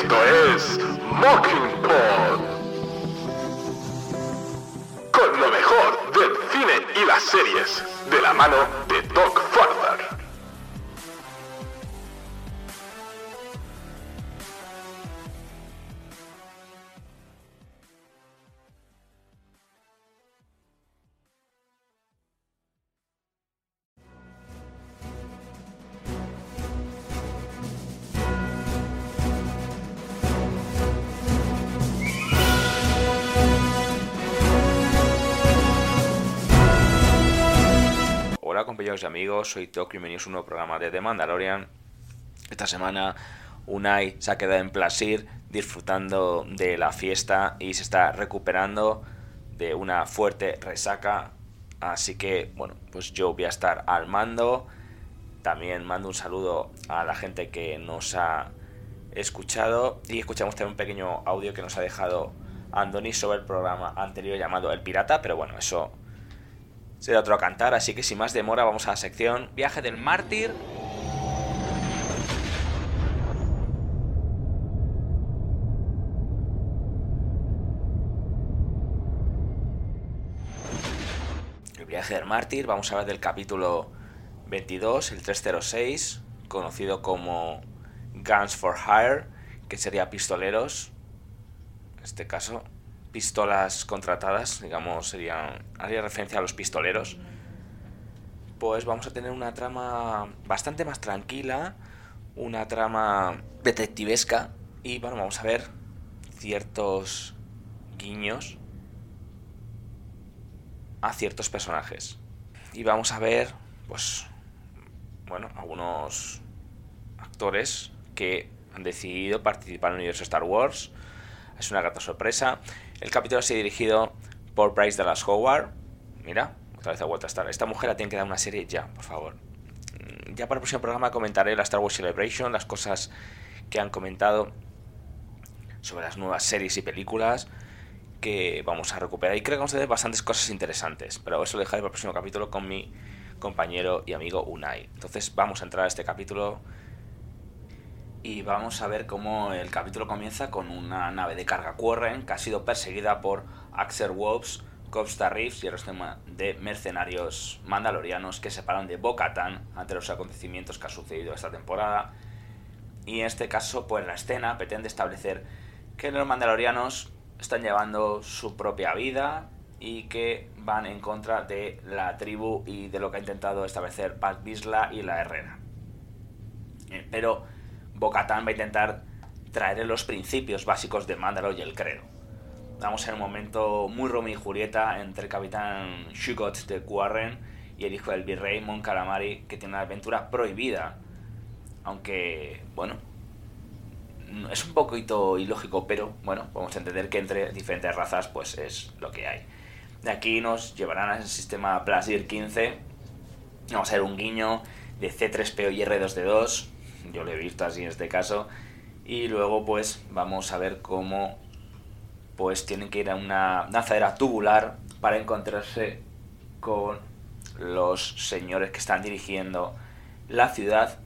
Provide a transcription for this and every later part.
Esto es Mockingbird. Con lo mejor del cine y las series, de la mano de Doc Hola compañeros y amigos, soy Tok bienvenidos a un nuevo programa de The Mandalorian. Esta semana Unai se ha quedado en Plasir disfrutando de la fiesta y se está recuperando de una fuerte resaca. Así que, bueno, pues yo voy a estar al mando. También mando un saludo a la gente que nos ha escuchado y escuchamos también un pequeño audio que nos ha dejado Andoni sobre el programa anterior llamado El Pirata, pero bueno, eso será otro a cantar, así que sin más demora vamos a la sección Viaje del Mártir. El viaje del mártir, vamos a hablar del capítulo 22, el 306, conocido como Guns for Hire, que sería pistoleros, en este caso, pistolas contratadas, digamos, serían, haría referencia a los pistoleros. Pues vamos a tener una trama bastante más tranquila, una trama detectivesca y bueno, vamos a ver ciertos guiños a ciertos personajes. Y vamos a ver, pues, bueno, algunos actores que han decidido participar en el universo Star Wars. Es una grata sorpresa. El capítulo ha dirigido por Bryce Dallas Howard. Mira, otra vez ha vuelto a estar. Esta mujer la tiene que dar una serie ya, por favor. Mm, Ya para el próximo programa comentaré la Star Wars Celebration, las cosas que han comentado sobre las nuevas series y películas que vamos a recuperar. Y creo que vamos a tener bastantes cosas interesantes. Pero eso lo dejaré para el próximo capítulo con mi compañero y amigo Unai. Entonces vamos a entrar a este capítulo y vamos a ver cómo el capítulo comienza con una nave de carga Quarren que ha sido perseguida por Axel Wolves, Costa Reeves y el resto de mercenarios mandalorianos que se paran de Bo-Katan ante los acontecimientos que ha sucedido esta temporada. Y en este caso, pues la escena pretende establecer que los mandalorianos están llevando su propia vida y que van en contra de la tribu y de lo que ha intentado establecer Paz Bisla y la Herrera. Eh, Pero Bocatán va a intentar traer los principios básicos de Mandalor y el credo. Vamos en un momento muy Romeo y Julieta entre el capitán Shugot de Quarren y el hijo del virrey Mon Calamari, que tiene una aventura prohibida. Aunque, bueno, es un poquito ilógico, pero bueno, podemos entender que entre diferentes razas, pues es lo que hay. De aquí nos llevarán al sistema Plasir 15. Vamos a ver un guiño de C3PO y R2D2. Yo lo he visto así en este caso. Y luego, pues, vamos a ver cómo pues tienen que ir a una lanzadera tubular para encontrarse con los señores que están dirigiendo la ciudad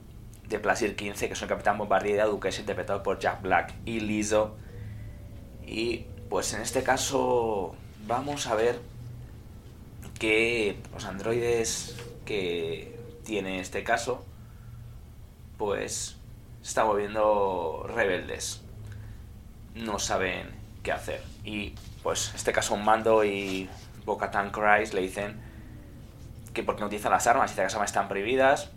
de Plasir 15, que son Capitán Bombardier y es interpretado por Jack Black y Lizzo. Y pues en este caso vamos a ver que los androides que tiene este caso, pues se están volviendo rebeldes. No saben qué hacer. Y pues en este caso un mando y Bocatan Christ le dicen que porque no utilizan las armas y las armas están prohibidas,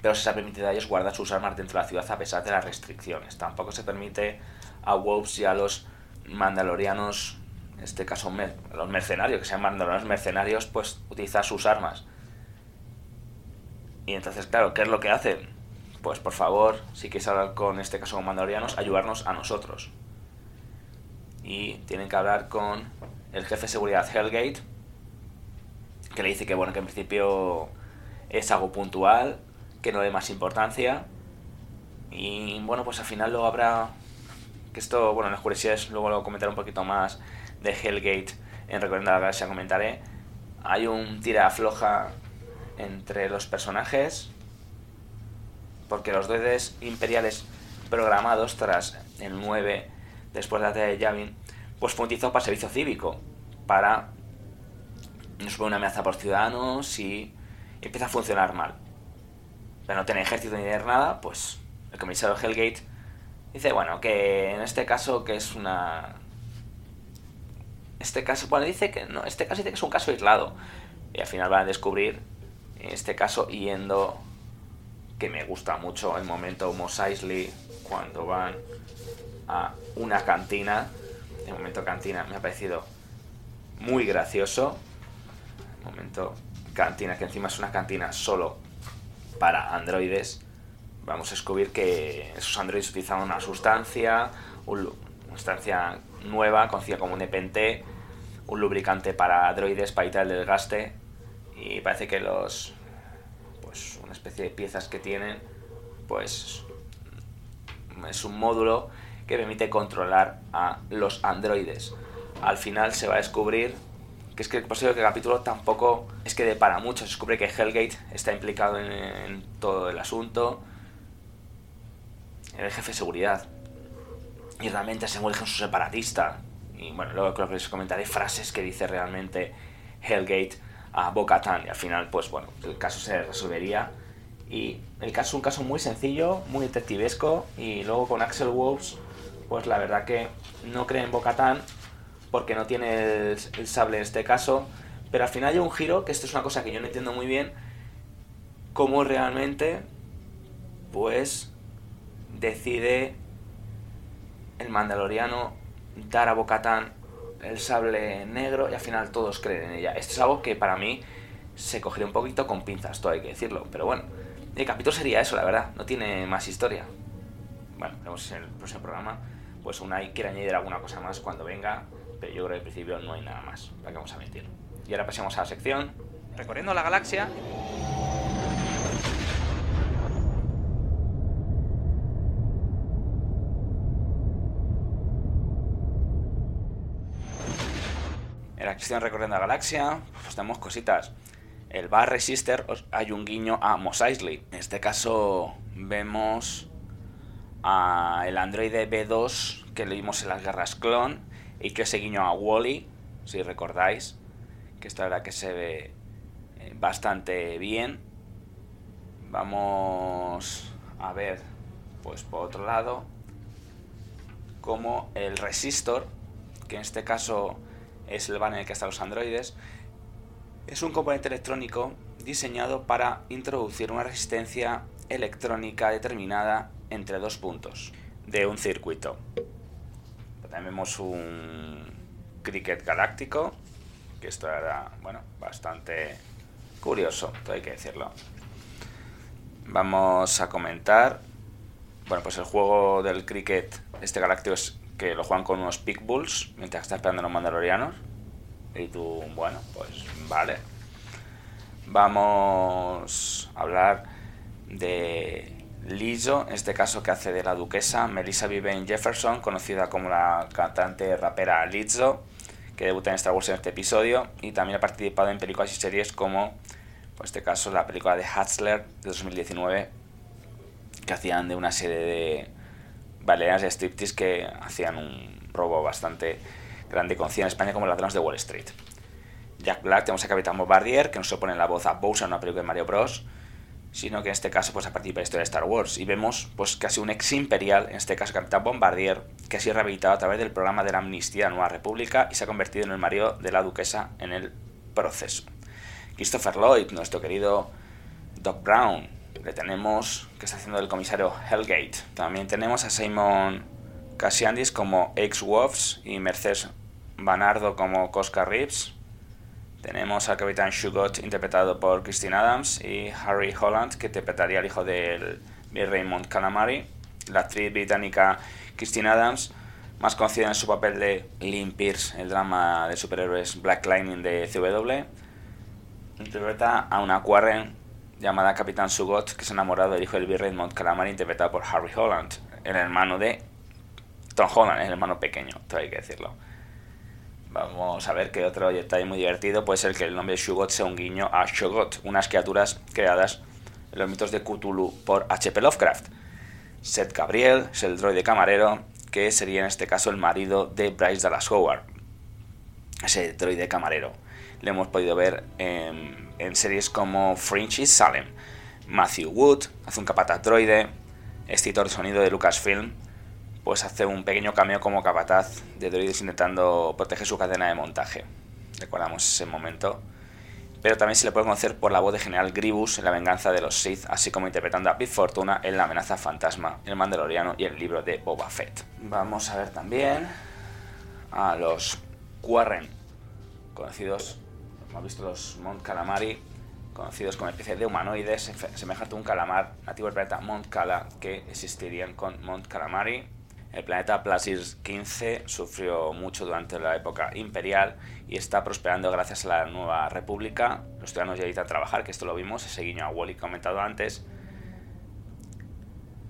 pero se ha permitido a ellos guardar sus armas dentro de la ciudad a pesar de las restricciones. Tampoco se permite a Wolves y a los mandalorianos, en este caso mer- los mercenarios, que sean mandalorianos mercenarios, pues utilizar sus armas. Y entonces, claro, ¿qué es lo que hacen? Pues por favor, si quieres hablar con este caso con mandalorianos, ayudarnos a nosotros. Y tienen que hablar con el jefe de seguridad Hellgate, que le dice que bueno, que en principio es algo puntual, que no dé más importancia. Y bueno, pues al final luego habrá. Que esto, bueno, en las curiosidades luego lo comentaré un poquito más de Hellgate en Recorriendo la Galaxia comentaré. Hay un tira afloja entre los personajes. Porque los droides imperiales programados tras el 9, después de la de Yavin, pues fue utilizado para servicio cívico. Para no supone una amenaza por ciudadanos y empieza a funcionar mal. Pero no tiene ejército ni de nada, pues el comisario Hellgate dice, bueno, que en este caso que es una... Este caso, bueno, dice que no, este caso dice que es un caso aislado. Y al final van a descubrir este caso yendo que me gusta mucho el momento Mos Eisley cuando van a una cantina. El momento cantina me ha parecido muy gracioso. El momento cantina, que encima es una cantina solo para androides, vamos a descubrir que esos androides utilizaban una sustancia, una sustancia nueva, conocida como un EPNT, un lubricante para androides para evitar el desgaste, y parece que los, pues una especie de piezas que tienen, pues es un módulo que permite controlar a los androides. Al final se va a descubrir que es que el posible que el capítulo tampoco es que para mucho. Se descubre que Hellgate está implicado en, todo el asunto. El jefe de seguridad. Y realmente se muere un separatista. Y bueno, luego creo que les comentaré frases que dice realmente Hellgate a Boca Y al final, pues bueno, el caso se resolvería. Y el caso es un caso muy sencillo, muy detectivesco. Y luego con Axel Wolves, pues la verdad que no cree en Boca porque no tiene el, sable en este caso, pero al final hay un giro, que esto es una cosa que yo no entiendo muy bien, cómo realmente, pues, decide el mandaloriano dar a Bocatán el sable negro y al final todos creen en ella. Esto es algo que para mí se cogería un poquito con pinzas, todo hay que decirlo, pero bueno, el capítulo sería eso, la verdad, no tiene más historia. Bueno, vemos en el próximo programa, pues Unai quiere añadir alguna cosa más cuando venga yo creo que al principio no hay nada más, para que vamos a mentir. Y ahora pasemos a la sección Recorriendo la Galaxia. En la Recorriendo la Galaxia, pues tenemos cositas. El Bar Resister hay un guiño a Mos Eisley. En este caso vemos a el androide B2 que leímos en las guerras clon y que ese guiño a Wally, si recordáis, que esta verdad que se ve eh, bastante bien. Vamos a ver, pues por otro lado, como el resistor, que en este caso es el van en el que están los androides, es un componente electrónico diseñado para introducir una resistencia electrónica determinada entre dos puntos de un circuito. Tenemos un cricket galáctico, que esto era, bueno, bastante curioso, todo hay que decirlo. Vamos a comentar, bueno, pues el juego del cricket, este galáctico es que lo juegan con unos bulls mientras están esperando los mandalorianos. Y tú, bueno, pues vale. Vamos a hablar de Lizzo, en este caso que hace de la duquesa, Melissa Vivian Jefferson, conocida como la cantante rapera Lizzo, que debuta en Star Wars en este episodio, y también ha participado en películas y series como, en este caso, la película de Hatzler de 2019, que hacían de una serie de bailarinas de striptease que hacían un robo bastante grande, conocida en España como Ladrones de Wall Street. Jack Black, tenemos a Capitán Bombardier, que nos opone la voz a Bowser en una película de Mario Bros sino que en este caso pues, a partir de la historia de Star Wars. Y vemos pues casi un ex imperial, en este caso Capitán Bombardier, que ha sido rehabilitado a través del programa de la Amnistía Nueva República y se ha convertido en el marido de la duquesa en el proceso. Christopher Lloyd, nuestro querido Doc Brown, le tenemos que está haciendo el comisario Hellgate. También tenemos a Simon Cassiandis como ex Wolves y Mercedes Banardo como Cosca Reeves. Tenemos al Capitán Shugot interpretado por Christine Adams y Harry Holland que interpretaría al hijo del Raymond Calamari. La actriz británica Christine Adams, más conocida en su papel de Lynn Pierce, el drama de superhéroes Black Lightning de CW, interpreta a una Quarren llamada Capitán Sugot que ha enamorado del hijo del Virrey Raymond Calamari interpretado por Harry Holland, el hermano de Tom Holland, el hermano pequeño, todo hay que decirlo. Vamos a ver qué otro detalle muy divertido puede ser que el nombre de Shugot sea un guiño a Shogot, unas criaturas creadas en los mitos de Cthulhu por H.P. Lovecraft. Seth Gabriel es el droide camarero, que sería en este caso el marido de Bryce Dallas Howard. Ese droide camarero. Le hemos podido ver en, series como Fringe y Salem. Matthew Wood hace un capataz droide, escritor de sonido de Lucasfilm, pues hace un pequeño cameo como capataz de droides intentando proteger su cadena de montaje. Recordamos ese momento. Pero también se le puede conocer por la voz de General Grievous en La venganza de los Sith, así como interpretando a Big Fortuna en La amenaza fantasma, El Mandaloriano y el libro de Boba Fett. Vamos a ver también a los Quarren, conocidos, hemos visto los Mont Calamari, conocidos como especie de humanoides, semejante a un calamar nativo del planeta Mont Cala, que existirían con Mont Calamari el planeta Plasir 15 sufrió mucho durante la época imperial y está prosperando gracias a la nueva república. Los ciudadanos ya a trabajar, que esto lo vimos, ese guiño a Wally comentado antes.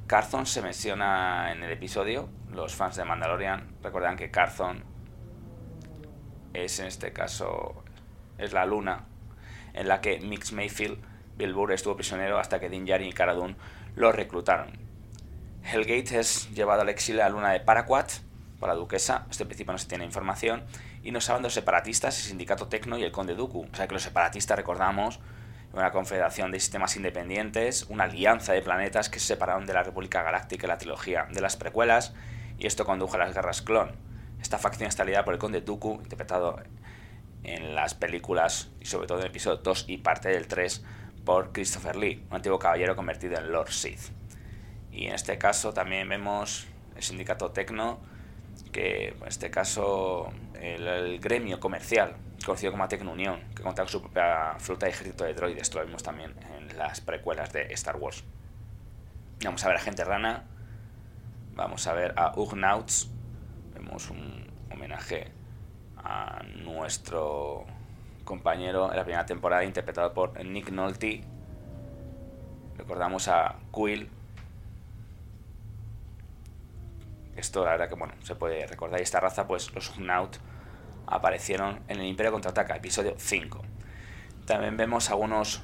Carthon se menciona en el episodio. Los fans de Mandalorian recuerdan que Carthon es en este caso es la luna en la que Mix Mayfield Bill estuvo prisionero hasta que Din Djarin y Cara Dune lo reclutaron. Hellgate es llevado al exilio a la luna de Paraquat por la duquesa, este principio no se tiene información, y nos hablan de los separatistas, el sindicato Tecno y el conde Dooku. O sea que los separatistas, recordamos, una confederación de sistemas independientes, una alianza de planetas que se separaron de la República Galáctica y la trilogía de las precuelas, y esto condujo a las guerras clon. Esta facción está liderada por el conde Dooku, interpretado en las películas y sobre todo en el episodio 2 y parte del 3 por Christopher Lee, un antiguo caballero convertido en Lord Sith. Y en este caso también vemos el sindicato Tecno, que en este caso el, gremio comercial, conocido como Tecno Unión, que cuenta con su propia flota de ejército de droides, esto lo vimos también en las precuelas de Star Wars. Vamos a ver a Gente Rana, vamos a ver a Ugnauts, vemos un homenaje a nuestro compañero en la primera temporada interpretado por Nick Nolte. Recordamos a Quill, Esto la verdad que bueno, se puede recordar. Y esta raza, pues los Ugnaut aparecieron en el Imperio Contraataca, episodio 5. También vemos algunos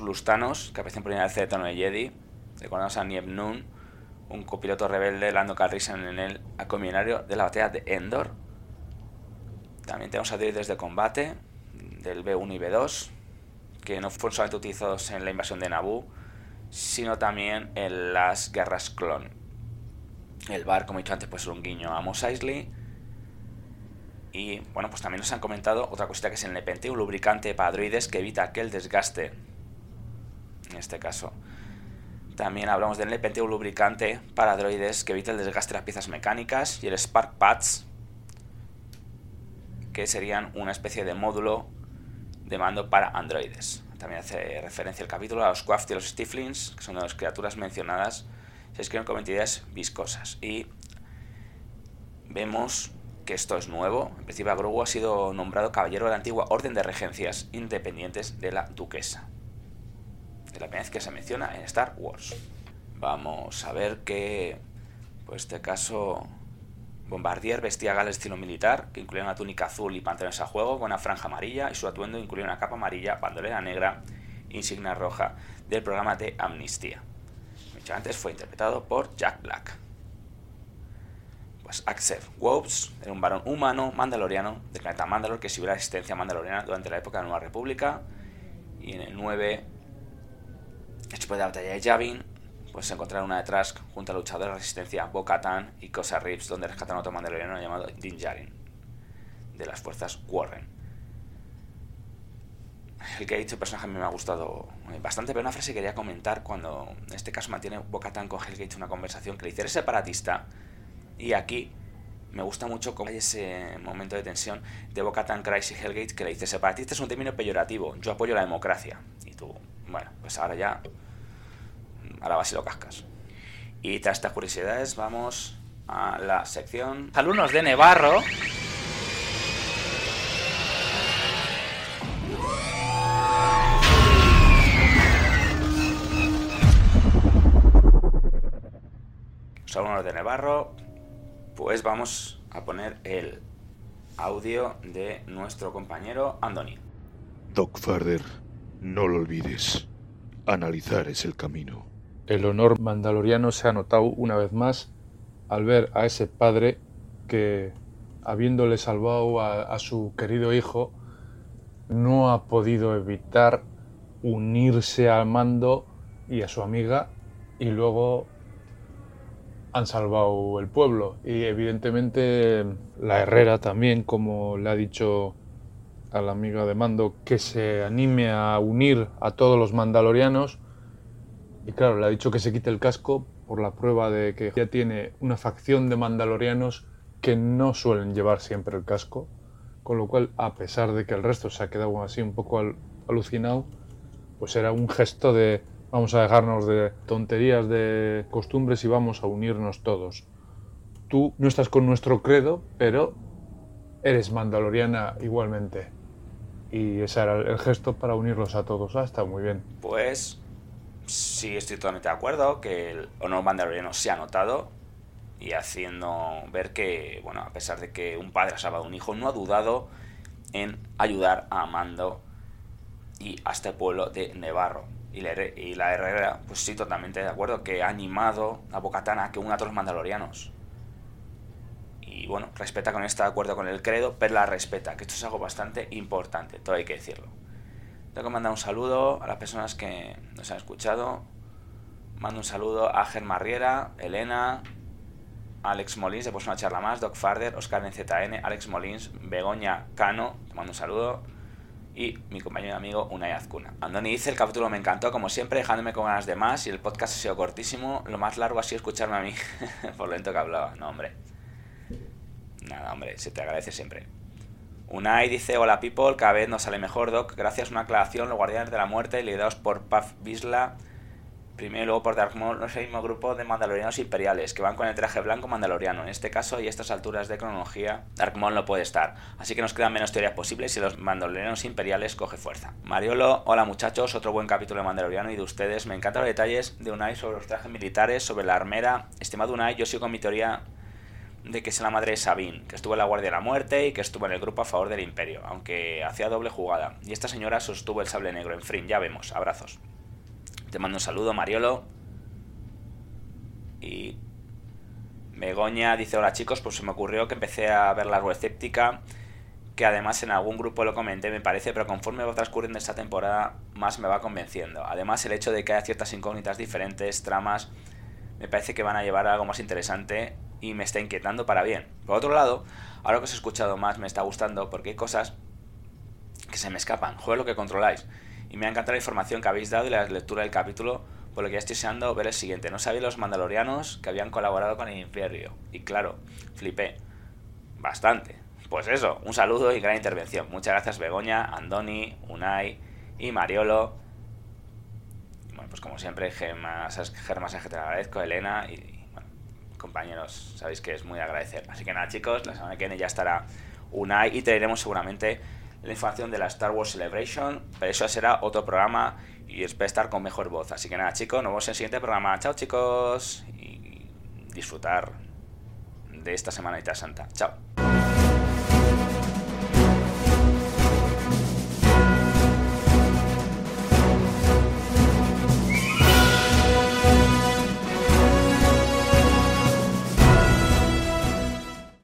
Lustanos que aparecen por primera vez de tono de Jedi. Recordamos a Nieb Nun, un copiloto rebelde, Lando Calrissian en el acominario de la batalla de Endor. También tenemos droides de combate del B1 y B2, que no fueron solamente utilizados en la invasión de Naboo, sino también en las guerras clon. El bar, como he dicho antes, pues es un guiño a Mos Eisley. Y bueno, pues también nos han comentado otra cosita que es el Nepente, un lubricante para droides que evita que el desgaste. En este caso. También hablamos del Nepente, un lubricante para droides que evita el desgaste de las piezas mecánicas. Y el Spark Pads, que serían una especie de módulo de mando para androides. También hace referencia el capítulo a los Quaft y los Stiflings, que son las criaturas mencionadas se escriben con entidades viscosas. Y vemos que esto es nuevo. En principio, Grogu ha sido nombrado caballero de la antigua Orden de Regencias Independientes de la Duquesa. De la primera vez que se menciona en Star Wars. Vamos a ver que, pues este caso, Bombardier vestía gal estilo militar, que incluía una túnica azul y pantalones a juego con una franja amarilla, y su atuendo incluía una capa amarilla, bandolera negra, insignia roja del programa de amnistía antes, fue interpretado por Jack Black. Pues Axel Wobbs era un varón humano mandaloriano del planeta Mandalor que sirvió la existencia mandaloriana durante la época de la Nueva República. Y en el 9, después de la batalla de Yavin, pues encontraron una detrás junto al luchador de la resistencia Bo-Katan y Cosa Rips, donde rescatan a otro mandaloriano llamado Din Djarin, de las fuerzas Warren. El que ha dicho personaje a mí me ha gustado eh, bastante, pero una frase que quería comentar cuando en este caso mantiene Bocatan con Hellgate una conversación que le dice, eres separatista, y aquí me gusta mucho cómo hay ese momento de tensión de Bocatan, Christ y Hellgate que le dice, separatista es un término peyorativo, yo apoyo la democracia. Y tú, bueno, pues ahora ya, ahora vas y lo cascas. Y tras estas curiosidades vamos a la sección Alumnos de Nevarro. Los alumnos de Nevarro, pues vamos a poner el audio de nuestro compañero Andoni. Doc Farder, no lo olvides. Analizar es el camino. El honor mandaloriano se ha notado una vez más al ver a ese padre que, habiéndole salvado a, su querido hijo, no ha podido evitar unirse al mando y a su amiga y luego han salvado el pueblo. Y evidentemente la Herrera también, como le ha dicho a la amiga de mando, que se anime a unir a todos los mandalorianos. Y claro, le ha dicho que se quite el casco por la prueba de que ya tiene una facción de mandalorianos que no suelen llevar siempre el casco. Con lo cual, a pesar de que el resto se ha quedado así un poco al- alucinado, pues era un gesto de vamos a dejarnos de tonterías de costumbres y vamos a unirnos todos. Tú no estás con nuestro credo, pero eres mandaloriana igualmente. Y ese era el gesto para unirlos a todos. Ah, está muy bien. Pues sí, estoy totalmente de acuerdo que el honor mandaloriano se ha notado y haciendo ver que, bueno, a pesar de que un padre ha salvado a un hijo, no ha dudado en ayudar a Mando y a este pueblo de Nevarro. Y la, y la Herrera, pues sí, totalmente de acuerdo, que ha animado a Bocatán a que una a los mandalorianos. Y bueno, respeta con está de acuerdo con el credo, pero la respeta, que esto es algo bastante importante, todo hay que decirlo. Tengo que mandar un saludo a las personas que nos han escuchado. Mando un saludo a Germán Riera, Elena, Alex Molins, de Pues una charla más, Doc Farder, Oscar NZN, Alex Molins, Begoña Cano, te mando un saludo. Y mi compañero y amigo Unai Azcuna. Andoni dice, el capítulo me encantó, como siempre, dejándome con ganas de más y el podcast ha sido cortísimo. Lo más largo ha sido escucharme a mí, por lo lento que hablaba. No, hombre. Nada, hombre, se te agradece siempre. Unai dice, hola people, cada vez nos sale mejor, Doc. Gracias a una aclaración, los Guardianes de la Muerte, liderados por Puff Bisla, primero y luego por Dark Maul, no es el mismo grupo de mandalorianos imperiales, que van con el traje blanco mandaloriano. En este caso y a estas alturas de cronología, Dark no puede estar. Así que nos quedan menos teorías posibles y los mandalorianos imperiales coge fuerza. Mariolo, hola muchachos, otro buen capítulo de mandaloriano y de ustedes. Me encantan los detalles de Unai sobre los trajes militares, sobre la armera. Estimado Unai, yo sigo con mi teoría de que es la madre de Sabine, que estuvo en la Guardia de la Muerte y que estuvo en el grupo a favor del Imperio, aunque hacía doble jugada. Y esta señora sostuvo el sable negro. En fin, ya vemos. Abrazos. Te mando un saludo, Mariolo. Y. Begoña dice: Hola chicos, pues se me ocurrió que empecé a ver la escéptica. Que además en algún grupo lo comenté, me parece, pero conforme va transcurriendo esta temporada, más me va convenciendo. Además, el hecho de que haya ciertas incógnitas diferentes, tramas, me parece que van a llevar a algo más interesante y me está inquietando para bien. Por otro lado, ahora que os he escuchado más, me está gustando porque hay cosas que se me escapan. Joder, lo que controláis. Y me ha encantado la información que habéis dado y la lectura del capítulo, por lo que ya estoy deseando ver el siguiente. No sabía los mandalorianos que habían colaborado con el Imperio. Y claro, flipé. Bastante. Pues eso, un saludo y gran intervención. Muchas gracias Begoña, Andoni, Unai y Mariolo. Bueno, pues como siempre, Germas, Germas que te agradezco, Elena y compañeros, sabéis que es muy de agradecer. Así que nada chicos, la semana que viene ya estará Unai y traeremos seguramente la información de la Star Wars Celebration, pero eso será otro programa y espero estar con mejor voz. Así que nada chicos, nos vemos en el siguiente programa. Chao chicos y disfrutar de esta semanita santa. Chao.